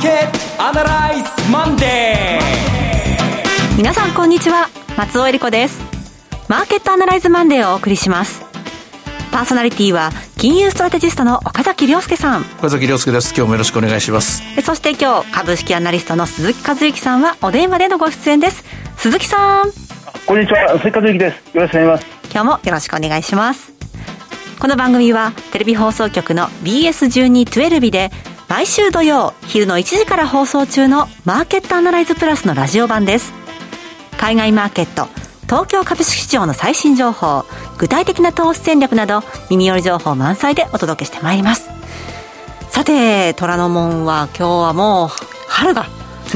ーケットアナライズマンデー皆さんこんにちは。松尾英里子です。マーケットアナライズマンデーをお送りします。パーソナリティは金融ストラテジストの岡崎良介さん。岡崎良介です。今日もよろしくお願いします。そして今日株式アナリストの鈴木一之さんはお電話でのご出演です。鈴木さん。こんにちは。鈴木一之です。よろしくお願いします。今日もよろしくお願いします。この番組はテレビ放送局の BS1212 で毎週土曜昼の1時から放送中のマーケットアナライズプラスのラジオ版です。海外マーケット東京株式市場の最新情報具体的な投資戦略など耳寄り情報満載でお届けしてまいります。さて虎ノ門は今日はもう春が、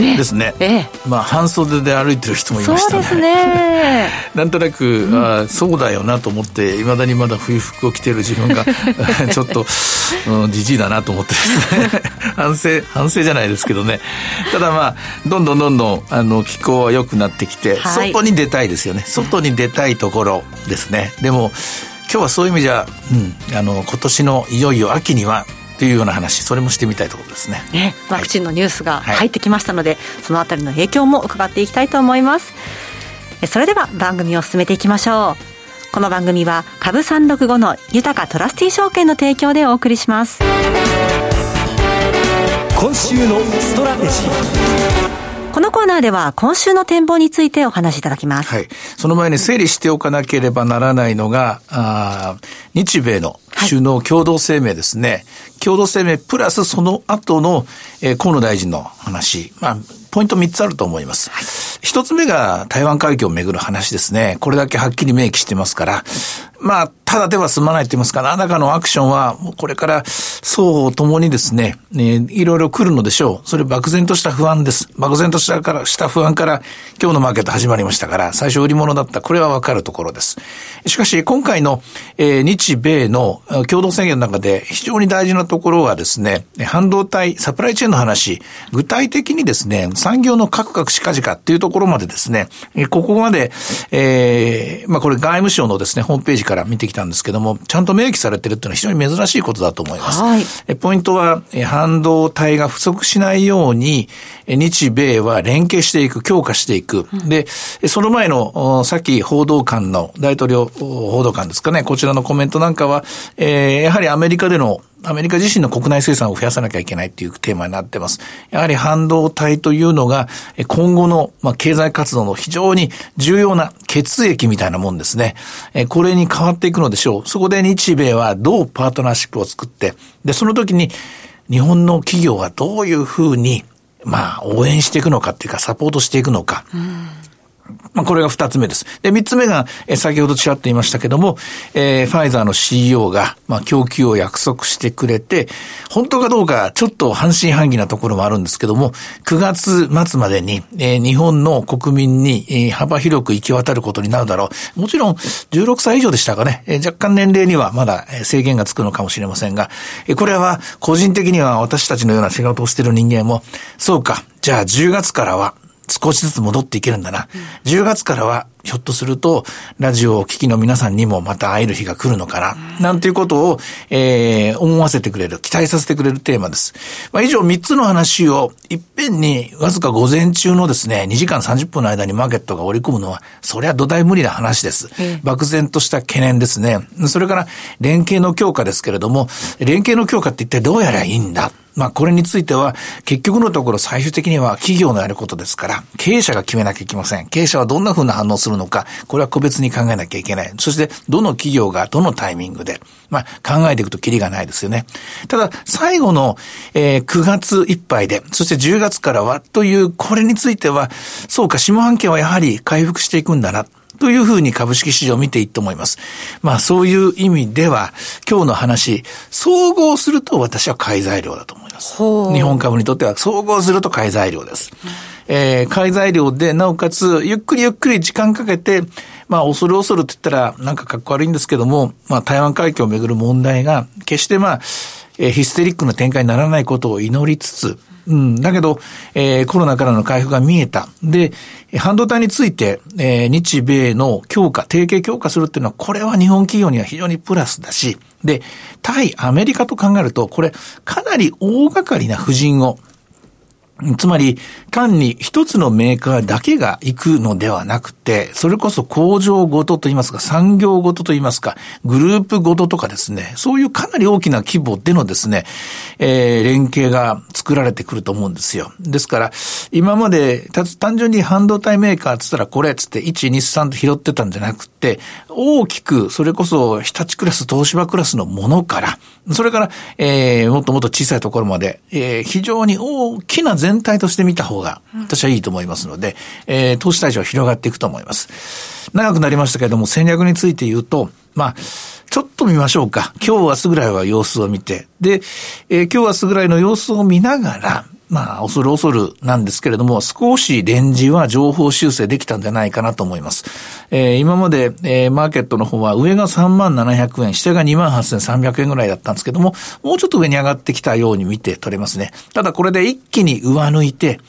ですね、ええ、まあ半袖で歩いてる人もいましたね。そうですね。なんとなく、うん、あそうだよなと思っていまだにまだ冬服を着てる自分が ちょっとじじいだなと思ってですね。反省反省じゃないですけどね。ただまあどんどんどんどんあの気候は良くなってきて、はい、外に出たいですよね。外に出たいところですね。でも今日はそういう意味じゃ、うん、あの今年のいよいよ秋にはというような話それもしてみたいところですね。ねワクチンのニュースが入ってきましたので、はい、そのあたりの影響も伺っていきたいと思います。それでは番組を進めていきましょう。この番組は株365の豊かトラスティ証券の提供でお送りします。今週のストラテジーこのコーナーでは今週の展望についてお話しいただきます。はい。その前に整理しておかなければならないのが、あ日米の首脳共同声明ですね。はい、共同声明プラスその後の、えー、河野大臣の話。まあ、ポイント3つあると思います。一、はい、つ目が台湾海峡をめぐる話ですね。これだけはっきり明記してますから、まあ、ただでは済まないと言いますか、何らかのアクションは、もうこれから双方ともにですね、ね、いろいろ来るのでしょう。それ漠然とした不安です。漠然としたからした不安から今日のマーケット始まりましたから、最初売り物だった。これはわかるところです。しかし、今回の、えー、日米の共同宣言の中で非常に大事なところはですね、半導体、サプライチェーンの話、具体的にですね、産業のカクカクしかじかっていうところまでですね、ここまで、えー、まあこれ外務省のですね、ホームページから見てきたんですけども、ちゃんと明記されてるっていうのは非常に珍しいことだと思います。はい、ポイントは、半導体が不足しないように、日米は連携していく、強化していく。うん、で、その前の、さっき報道官の、大統領報道官ですかね、こちらのコメントなんかは、えー、やはりアメリカでのアメリカ自身の国内生産を増やさなきゃいけないっていうテーマになってます。やはり半導体というのが今後の、まあ、経済活動の非常に重要な血液みたいなもんですね。これに変わっていくのでしょう。そこで日米はどうパートナーシップを作って、で、その時に日本の企業がどういうふうにまあ、応援していくのかっていうか、サポートしていくのか。うんまあ、これが二つ目です。で、三つ目が、え先ほどちらっと言いましたけども、えー、ファイザーの CEO が、まあ、供給を約束してくれて、本当かどうか、ちょっと半信半疑なところもあるんですけども、9月末までに、えー、日本の国民に、えー、幅広く行き渡ることになるだろう。もちろん、16歳以上でしたかね、えー、若干年齢にはまだ制限がつくのかもしれませんが、えー、これは、個人的には私たちのような仕事をしている人間も、そうか、じゃあ10月からは、少しずつ戻っていけるんだな。うん、10月からは、ひょっとすると、ラジオを聴きの皆さんにもまた会える日が来るのかな。うん、なんていうことを、えー、思わせてくれる、期待させてくれるテーマです。まあ、以上3つの話を、いっぺんに、わずか午前中のですね、2時間30分の間にマーケットが織り込むのは、それは土台無理な話です。漠然とした懸念ですね。それから、連携の強化ですけれども、連携の強化って一体どうやらいいんだ？まあこれについては結局のところ最終的には企業のやることですから経営者が決めなきゃいけません。経営者はどんな風な反応するのか、これは個別に考えなきゃいけない。そしてどの企業がどのタイミングで、まあ考えていくとキリがないですよね。ただ最後の、えー、9月いっぱいで、そして10月からはというこれについては、そうか下半期はやはり回復していくんだな。というふうに株式市場を見ていいと思います。まあそういう意味では、今日の話、総合すると私は買い材料だと思います。日本株にとっては総合すると買い材料です。えー、買い材料で、なおかつ、ゆっくりゆっくり時間かけて、まあ、恐る恐るって言ったら、なんかかっこ悪いんですけども、まあ、台湾海峡をめぐる問題が、決してまあ、えー、ヒステリックな展開にならないことを祈りつつ、うん。だけど、えー、コロナからの回復が見えた。で、半導体について、えー、日米の強化、提携強化するっていうのは、これは日本企業には非常にプラスだし、で、対アメリカと考えると、これ、かなり大掛かりな布陣を、つまり、単に一つのメーカーだけが行くのではなくて、それこそ工場ごとといいますか、産業ごとといいますか、グループごととかですね、そういうかなり大きな規模でのですね、えー、連携が作られてくると思うんですよ。ですから、今まで、単純に半導体メーカーって言ったらこれっつって1、2、3と拾ってたんじゃなくて、大きく、それこそ日立クラス、東芝クラスのものから、それから、えー、もっともっと小さいところまで、えー、非常に大きな全体として見た方が、私はいいと思いますので、えー、投資対象は広がっていくと思います。長くなりましたけれども、戦略について言うと、まあ、ちょっと見ましょうか。今日明日ぐらいは様子を見て。で、えー、今日明日ぐらいの様子を見ながら、まあ、恐る恐るなんですけれども、少しレンジは情報修正できたんじゃないかなと思います。えー、今まで、えー、マーケットの方は上が3万700円、下が2万8300円ぐらいだったんですけども、もうちょっと上に上がってきたように見て取れますね。ただこれで一気に上抜いて、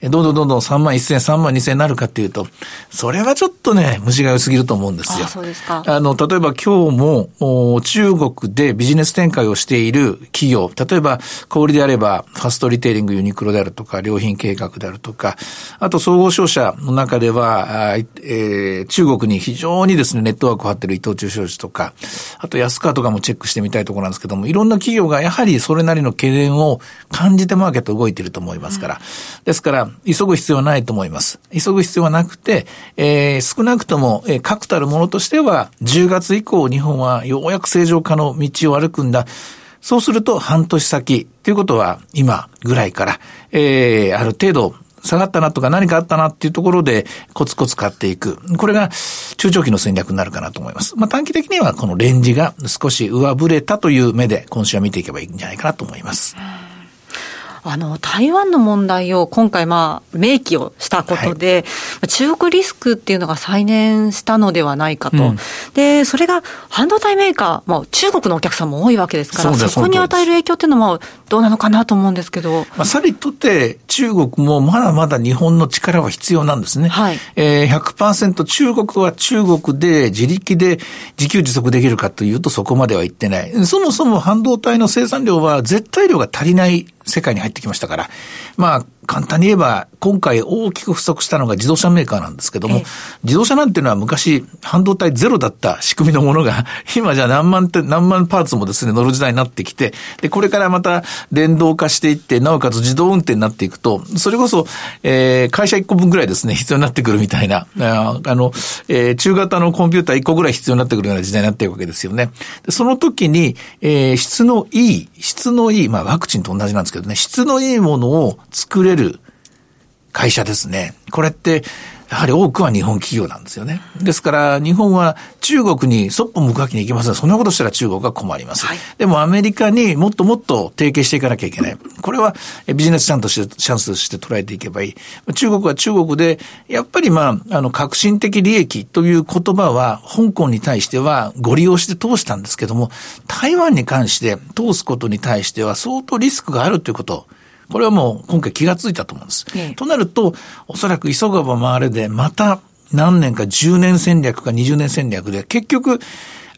どんどんどんどん3万1000、3万2000になるかっていうと、それはちょっとね、虫が良すぎると思うんですよ。あそうですか。あの、例えば今日も、中国でビジネス展開をしている企業、例えば小売であれば、ファストリテイリングユニクロであるとか、良品計画であるとか、あと総合商社の中では、えー、中国に非常にですね、ネットワークを張っている伊藤忠商事とか、あと安川とかもチェックしてみたいところなんですけども、いろんな企業がやはりそれなりの懸念を感じてマーケット動いていると思いますから。うん、ですから、急ぐ必要はないと思います。急ぐ必要はなくて、えー、少なくとも、えー、確たるものとしては、10月以降日本はようやく正常化の道を歩くんだ。そうすると半年先ということは今ぐらいから、えー、ある程度下がったなとか何かあったなっていうところでコツコツ買っていく。これが中長期の戦略になるかなと思います。まあ短期的にはこのレンジが少し上振れたという目で今週は見ていけばいいんじゃないかなと思います。あの、台湾の問題を今回、まあ、明記をしたことで、はい、中国リスクっていうのが再燃したのではないかと。うん、で、それが半導体メーカー、まあ、中国のお客さんも多いわけですから、そこに与える影響っていうのもどうなのかなと思うんですけど。まあ、さりとって中国もまだまだ日本の力は必要なんですね。はい。えー、100%中国は中国で自力で自給自足できるかというとそこまでは言ってない。そもそも半導体の生産量は絶対量が足りない世界に入ってきましたから、まあ、簡単に言えば、今回大きく不足したのが自動車メーカーなんですけども、自動車なんていうのは昔、半導体ゼロだった仕組みのものが、今じゃ何万点、何万パーツもですね、乗る時代になってきて、で、これからまた電動化していって、なおかつ自動運転になっていくと、それこそ、えー、会社1個分ぐらいですね、必要になってくるみたいな、あの、えー、中型のコンピューター1個ぐらい必要になってくるような時代になっていくわけですよね。でその時に、えー、質のいい、質のいい、まあワクチンと同じなんですけどね、質のいいものを作れる会社ですね。これって、やはり多くは日本企業なんですよね。ですから、日本は中国にそっぽ向くわけにいきません。そんなことしたら中国が困ります。はい、でもアメリカにもっともっと提携していかなきゃいけない。これはビジネスチャンとして、チャンスとして捉えていけばいい。中国は中国で、やっぱりまあ、あの、革新的利益という言葉は、香港に対してはご利用して通したんですけども、台湾に関して通すことに対しては相当リスクがあるということ。これはもう今回気がついたと思うんです。ええ、となると、おそらく急がば回れで、また何年か10年戦略か20年戦略で、結局、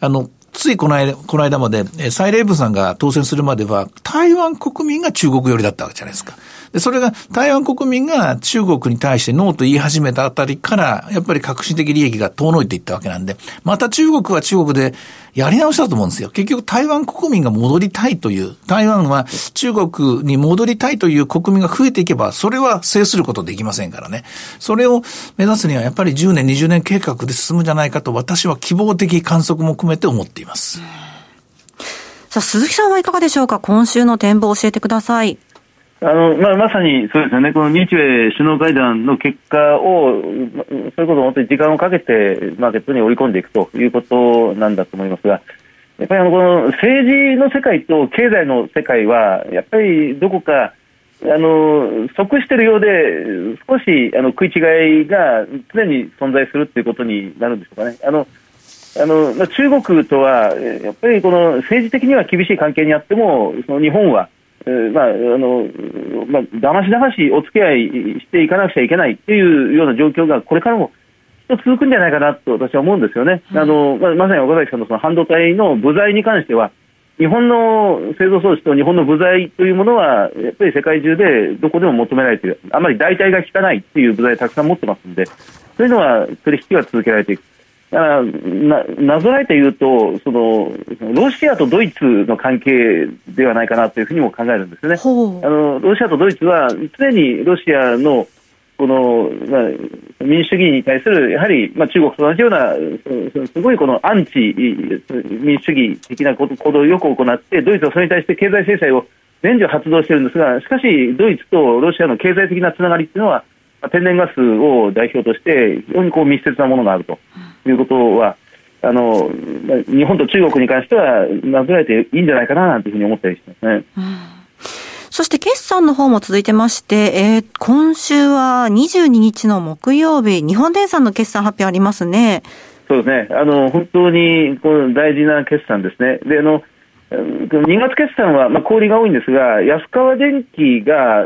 あの、ついこの間、この間まで、蔡英文さんが当選するまでは、台湾国民が中国寄りだったわけじゃないですか。で、それが台湾国民が中国に対してノーと言い始めたあたりから、やっぱり革新的利益が遠のいていったわけなんで、また中国は中国でやり直したと思うんですよ。結局台湾国民が戻りたいという、台湾は中国に戻りたいという国民が増えていけば、それは制することできませんからね。それを目指すにはやっぱり10年、20年計画で進むじゃないかと私は希望的観測も含めて思っています。さあ、鈴木さんはいかがでしょうか？今週の展望を教えてください。あのまあ、まさにそうですね、この日米首脳会談の結果を、それこそ本当に時間をかけてマーケットに織り込んでいくということなんだと思いますが、やっぱりあのこの政治の世界と経済の世界は、やっぱりどこか、あの即しているようで、少しあの食い違いが常に存在するということになるんでしょうかね。あのあの中国とは、やっぱりこの政治的には厳しい関係にあっても、その日本は、まあ、あの、まあ、だましだましお付き合いしていかなくちゃいけないっていうような状況が、これからも続くんじゃないかなと私は思うんですよね。うん、あの、まあ、まさに岡崎さんのその半導体の部材に関しては、日本の製造装置と日本の部材というものは、やっぱり世界中でどこでも求められている、あまり代替が効かないっていう部材たくさん持ってますんで、そういうのは取引は続けられていく。だからななぞらえて言うとその、ロシアとドイツの関係ではないかなというふうにも考えるんですね。あのロシアとドイツは常にロシアのこの、まあ、民主主義に対する、やはり、まあ、中国と同じような、すごいこのアンチ民主主義的な行動をよく行って、ドイツはそれに対して経済制裁を年中発動しているんですが、しかし、ドイツとロシアの経済的なつながりというのは、天然ガスを代表として、非常にこう密接なものがあるということは、あの日本と中国に関しては、なぞらえていいんじゃないかなというふうに思ったりしますね。うんそして決算の方も続いてまして、えー、今週は22日の木曜日、日本電産の決算発表ありますね。そうですね。あの、本当にこの大事な決算ですね。で、あの、2月決算は、まあ、小売が多いんですが、安川電機が、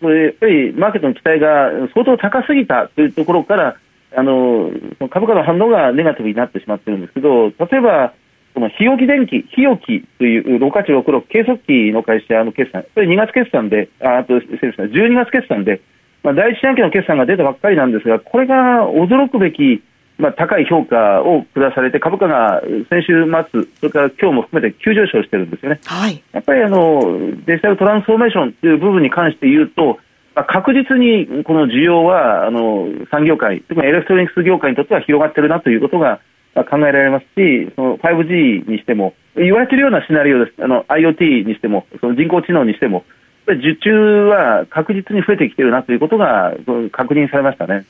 これやっぱりマーケットの期待が相当高すぎたというところから、あの株価の反応がネガティブになってしまってるんですけど、例えば、この日置電機、日置という6866計測器の会社の決算、これ2月決算で、ああと、失礼しました、12月決算で、まあ、第一四半期の決算が出たばっかりなんですが、これが驚くべき、まあ、高い評価を下されて、株価が先週末、それから今日も含めて急上昇してるんですよね。はい、やっぱりあのデジタルトランスフォーメーションという部分に関して言うと、まあ、確実にこの需要はあの産業界、特にエレクトロニクス業界にとっては広がってるなということが考えられますし、その 5G にしても、言われているようなシナリオです、あの IoT にしても、その人工知能にしても、受注は確実に増えてきているなということが確認されましたね。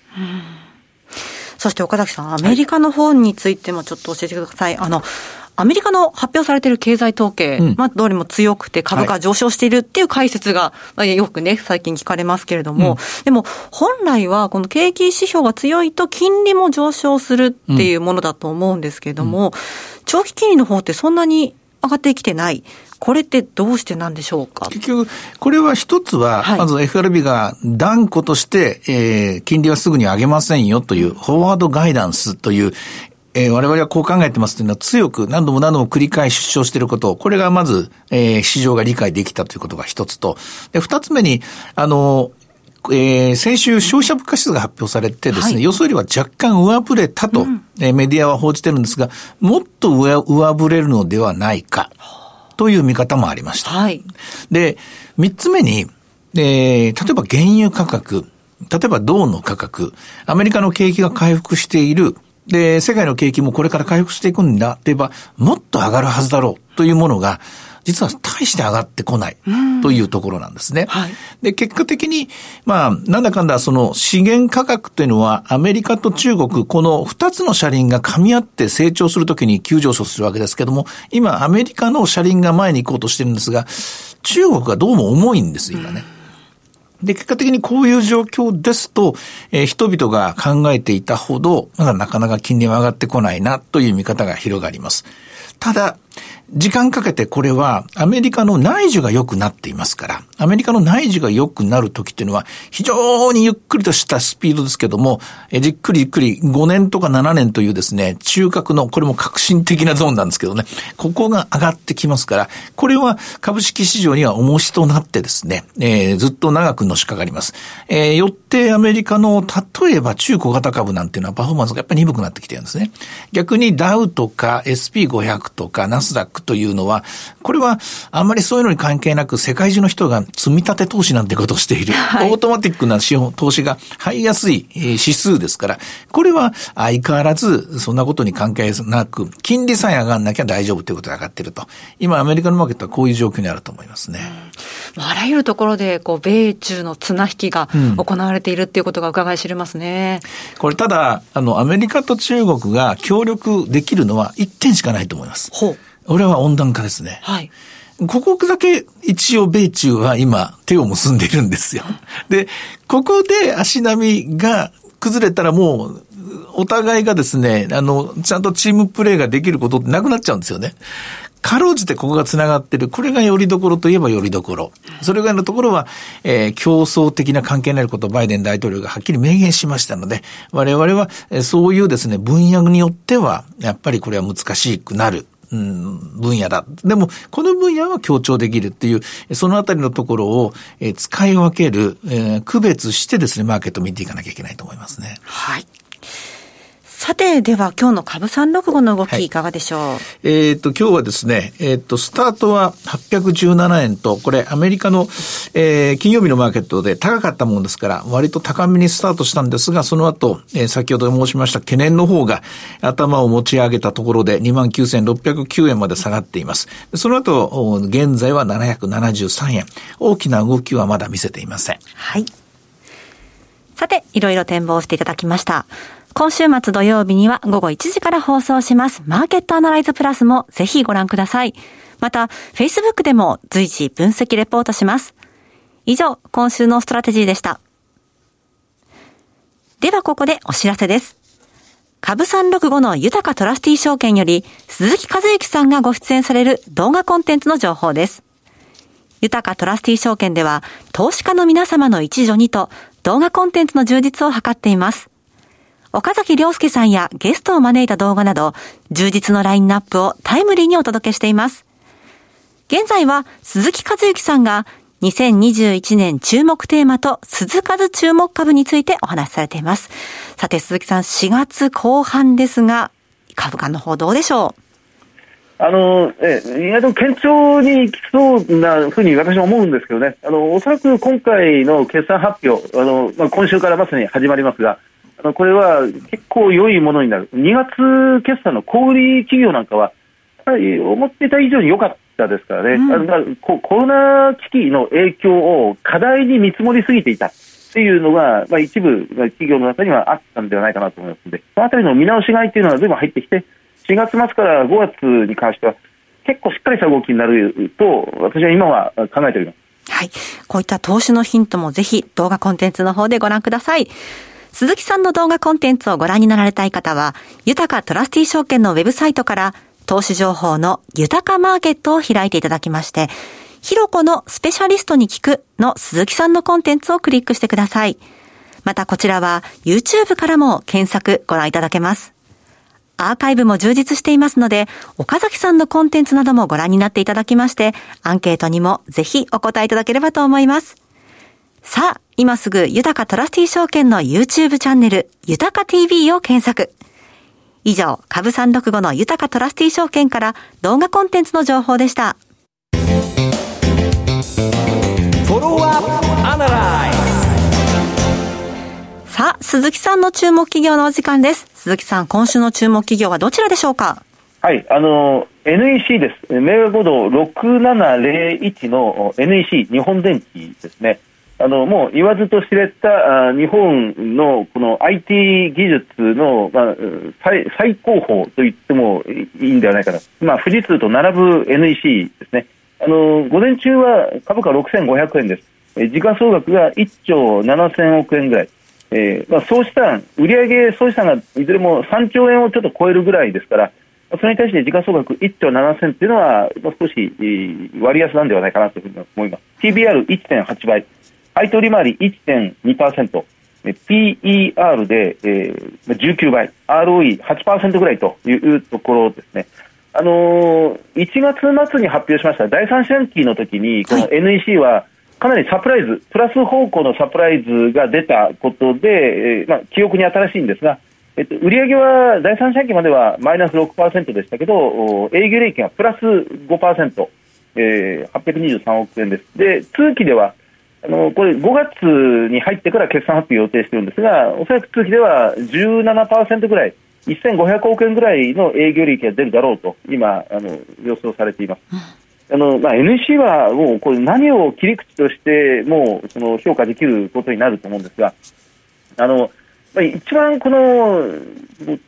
そして岡崎さん、アメリカの方についてもちょっと教えてください。あの、アメリカの発表されている経済統計、うん、まあ、どれも強くて株価上昇しているっていう解説が、はい、よくね、最近聞かれますけれども、うん、でも、本来はこの景気指標が強いと金利も上昇するっていうものだと思うんですけれども、うん、長期金利の方ってそんなに上がってきてない。これってどうしてなんでしょうか？結局、これは一つは、まず FRB が断固として、えー、金利はすぐに上げませんよという、フォワードガイダンスという、えー、我々はこう考えてますというのは強く何度も何度も繰り返し主張していること、これがまず、えー、市場が理解できたということが一つと、で、二つ目に、あの、えー、先週消費者物価指数が発表されてですね、はい、予想よりは若干上振れたと、うん、えー、メディアは報じてるんですが、もっと上上振れるのではないか、という見方もありました。はい、で、三つ目に、えー、例えば原油価格、例えば銅の価格、アメリカの景気が回復している、で、世界の景気もこれから回復していくんだって言えば、もっと上がるはずだろうというものが、実は大して上がってこないというところなんですね。はい、で、結果的に、まあ、なんだかんだその資源価格というのはアメリカと中国、この二つの車輪が噛み合って成長するときに急上昇するわけですけども、今アメリカの車輪が前に行こうとしてるんですが、中国がどうも重いんです、今ね。で、結果的にこういう状況ですと、えー、人々が考えていたほど、まだなかなか金利は上がってこないなという見方が広がります。ただ、時間かけてこれはアメリカの内需が良くなっていますから、アメリカの内需が良くなる時っていうのは非常にゆっくりとしたスピードですけども、えじっくりゆっくり5年とか7年というですね、中核の、これも革新的なゾーンなんですけどね、ここが上がってきますから、これは株式市場には重しとなってですね、えー、ずっと長くのしかかります。えー、よってアメリカの、例えば中小型株なんていうのはパフォーマンスがやっぱり鈍くなってきてるんですね。逆にダウとか SP500 とかナスダックというのは、これはあんまりそういうのに関係なく世界中の人が積み立て投資なんてことをしている、はい、オートマティックな資本、投資が入りやすい指数ですから、これは相変わらずそんなことに関係なく、金利さえ上がんなきゃ大丈夫ということが上がっていると。今アメリカのマーケットはこういう状況にあると思いますね。うん、あらゆるところで、こう、米中の綱引きが行われているっていうことが伺い知れますね。うん、これただ、あの、アメリカと中国が協力できるのは1点しかないと思います。ほう。俺は温暖化ですね。はい。ここだけ一応米中は今手を結んでいるんですよ。で、ここで足並みが崩れたらもう、お互いがですね、あの、ちゃんとチームプレーができることってなくなっちゃうんですよね。かろうじてここが繋がってる。これがよりどころといえばよりどころ。それ以外のところは、えー、競争的な関係になることをバイデン大統領がはっきり明言しましたので、我々は、えー、そういうですね、分野によっては、やっぱりこれは難しくなる。うん、分野だ。でも、この分野は強調できるっていう、そのあたりのところを、えー、使い分ける、えー、区別してですね、マーケットを見ていかなきゃいけないと思いますね。はい。さて、では今日の株365の動きいかがでしょう、はい、えっ、ー、と、今日はですね、えっ、ー、と、スタートは817円と、これアメリカの、えー、金曜日のマーケットで高かったものですから、割と高めにスタートしたんですが、その後、えー、先ほど申しました懸念の方が頭を持ち上げたところで29,609円まで下がっています。その後、現在は773円。大きな動きはまだ見せていません。はい。さて、いろいろ展望していただきました。今週末土曜日には午後1時から放送します。マーケットアナライズプラスもぜひご覧ください。また、Facebook でも随時分析レポートします。以上、今週のストラテジーでした。ではここでお知らせです。株365の豊トラスティ証券より鈴木一之さんがご出演される動画コンテンツの情報です。豊トラスティ証券では投資家の皆様の一助にと動画コンテンツの充実を図っています。岡崎良介さんやゲストを招いた動画など、充実のラインナップをタイムリーにお届けしています。現在は鈴木和之さんが2021年注目テーマと鈴数注目株についてお話しされています。さて鈴木さん、4月後半ですが、株価の方どうでしょう？あの、え、意外と堅調にいきそうなふうに私は思うんですけどね。あの、おそらく今回の決算発表、あの、まあ、今週からまさに始まりますが、これは結構良いものになる、2月決算の小売企業なんかは、やはり思っていた以上に良かったですからね、うん、コロナ危機の影響を過大に見積もりすぎていたっていうのが、まあ、一部企業の中にはあったんではないかなと思いますので、そのあたりの見直し買いっていうのはずいぶん入ってきて、4月末から5月に関しては、結構しっかりした動きになると、私は今は考えております。はい。こういった投資のヒントもぜひ動画コンテンツの方でご覧ください。鈴木さんの動画コンテンツをご覧になられたい方は、豊かトラスティ証券のウェブサイトから投資情報の豊かマーケットを開いていただきまして、ひろこのスペシャリストに聞くの鈴木さんのコンテンツをクリックしてください。またこちらは YouTube からも検索ご覧いただけます。アーカイブも充実していますので、岡崎さんのコンテンツなどもご覧になっていただきまして、アンケートにもぜひお答えいただければと思います。さあ、今すぐ豊かトラスティ証券の YouTube チャンネル、豊か TV を検索。以上、株365の豊かトラスティ証券から動画コンテンツの情報でした。さあ、鈴木さんの注目企業のお時間です。鈴木さん、今週の注目企業はどちらでしょうか？はい、あの、NEC です。銘柄コード6701の NEC 日本電機ですね。あのもう言わずと知れた日本のこの IT 技術の、まあ、最最高峰と言ってもいいんではないかな、まあ、富士通と並ぶ NEC ですね、あの午前中は株価6500円です、時価総額が1兆7000億円ぐらい、えーまあ、総資産、売上総資産がいずれも3兆円をちょっと超えるぐらいですから、それに対して時価総額1兆7000というのは、まあ少し割安なんではないかなというふうに思います。TBR1.8 倍。配当利回り1.2%、PER で、えー、19倍、ROE8% ぐらいというところですね。あのー、1月末に発表しました第3四半期の時に、この NEC はかなりサプライズ、プラス方向のサプライズが出たことで、えーまあ、記憶に新しいんですが、えっと、売上は第3四半期まではマイナス6%でしたけど、営業利益がプラス5%、えー、823億円です。で、通期ではあのこれ5月に入ってから決算発表予定しているんですが、おそらく通期では17%ぐらい、1500億円ぐらいの営業利益が出るだろうと、今、あの予想されています。あのまあ、NEC はもうこれ何を切り口としてもうその評価できることになると思うんですが、あのまあ、一番この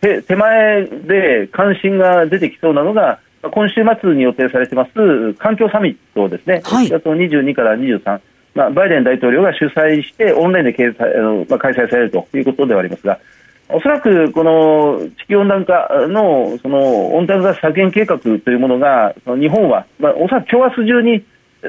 手手前で関心が出てきそうなのが、今週末に予定されています環境サミットですね、はい、4月22から23。まあ、バイデン大統領が主催してオンラインで開催,、まあ、開催されるということではありますが、おそらくこの地球温暖化のその温暖化削減計画というものが、日本は、まあ、おそらく今日明日中に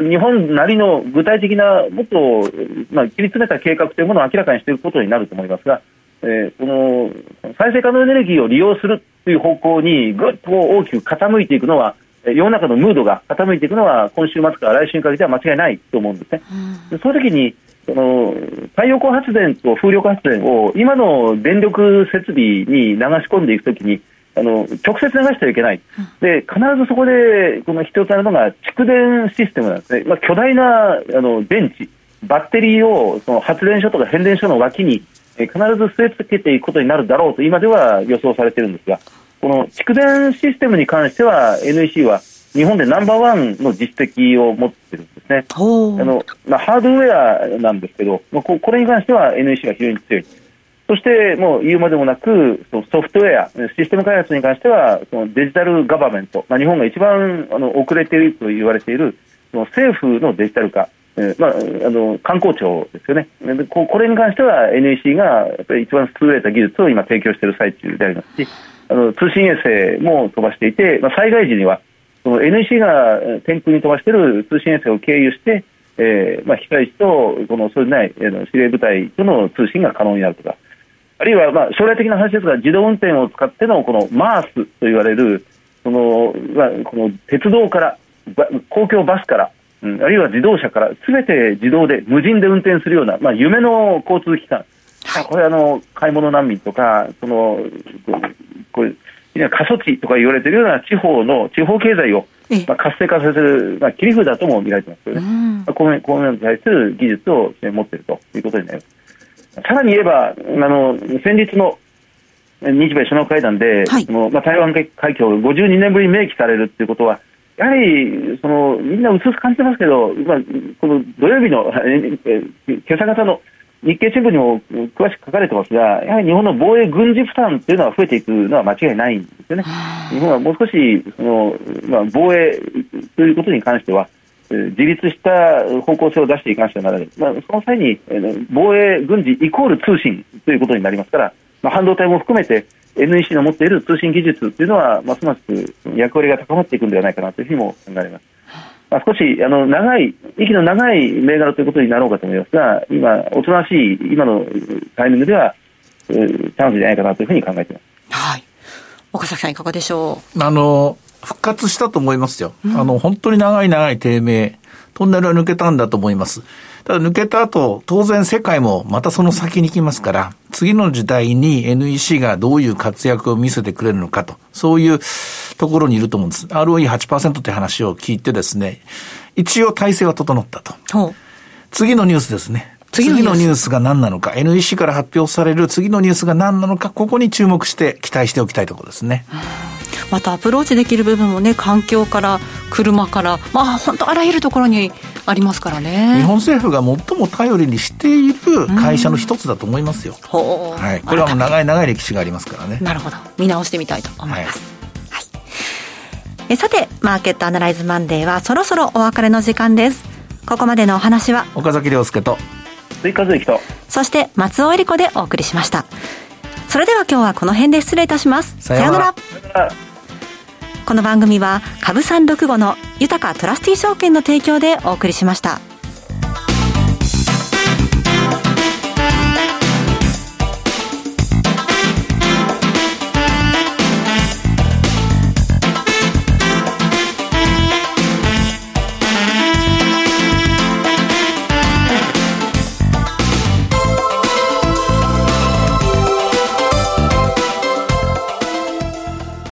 日本なりの具体的なもっと、まあ、切り詰めた計画というものを明らかにしていくことになると思いますが、えー、この再生可能エネルギーを利用するという方向にぐっと大きく傾いていくのは、世の中のムードが傾いていくのは、今週末から来週にかけては間違いないと思うんですね。うん、その時にその太陽光発電と風力発電を今の電力設備に流し込んでいくときにあの直接流してはいけない、で必ずそこでこの必要となるのが蓄電システムなんですね、まあ、巨大なあの電池、バッテリーをその発電所とか変電所の脇に必ず据え付けていくことになるだろうと今では予想されているんですが、この蓄電システムに関しては NEC は日本でナンバーワンの実績を持ってるんですね。あのまあ、ハードウェアなんですけど、まあ、ここれに関しては NEC が非常に強い。そしてもう言うまでもなく、そのソフトウェア、システム開発に関しては、そのデジタルガバメント、まあ、日本が一番あの遅れていると言われている、その政府のデジタル化、えーまあ、あの観光庁ですよねでこ、これに関しては NEC がやっぱり一番優れた技術を今、提供している最中でありますし、あの通信衛星も飛ばしていて、まあ、災害時にはその NEC が天空に飛ばしている通信衛星を経由して、えーまあ、被災地とこのそうでない、司令部隊との通信が可能になるとか、あるいは、まあ、将来的な話ですが、自動運転を使ってのこのマースと言われる、そのまあ、この鉄道から、公共バスから、うん、あるいは自動車から、すべて自動で、無人で運転するような、まあ、夢の交通機関、これあの、買い物難民とか、そのこれ過疎地とか言われているような地方の地方経済を、まあ、活性化させる、まあ、切り札とも見られてますよね、まあ、このこのに対する技術を持っているということになります。さらに言えば、あの先日の日米首脳会談で、はい、のまあ、台湾海峡52年ぶりに明記されるということは、やはりそのみんな薄々感じてますけど、まあ、この土曜日の、え今朝方の日経新聞にも詳しく書かれてますが、やはり日本の防衛軍事負担というのは増えていくのは間違いないんですよね。日本はもう少しその、まあ、防衛ということに関しては、自立した方向性を出していかなくてはならない、まあ、その際に防衛軍事イコール通信ということになりますから、まあ、半導体も含めて NEC の持っている通信技術というのは、ますます役割が高まっていくんではないかなというふうにも考えます。まあ、少しあの長い、息の長い銘柄ということになろうかと思いますが、今、おとなしい今のタイミングでは、チャンスじゃないかなというふうに考えています。はい。岡崎さん、いかがでしょう？あの、復活したと思いますよ。うん、あの、本当に長い長い低迷、トンネルは抜けたんだと思います。ただ抜けた後、当然世界もまたその先に行きますから、次の時代に NEC がどういう活躍を見せてくれるのかと、そういうところにいると思うんです。ROE8% って話を聞いてですね、一応体制は整ったと。次のニュースですね。次のニュースが何なのか、NEC から発表される次のニュースが何なのか、ここに注目して期待しておきたいところですね。またアプローチできる部分もね、環境から、車から、まあ本当あらゆるところにありますからね。日本政府が最も頼りにしている会社の一つだと思いますよ。うん、はい。これはもう長い長い歴史がありますからね。なるほど。見直してみたいと思います。はい、えさて、マーケットアナライズマンデーはそろそろお別れの時間です。ここまでのお話は、岡崎良介と、追加随と、そして松尾英里子でお送りしました。それでは今日はこの辺で失礼いたします。さようなら。この番組は株三六五の豊かトラスティ証券の提供でお送りしました。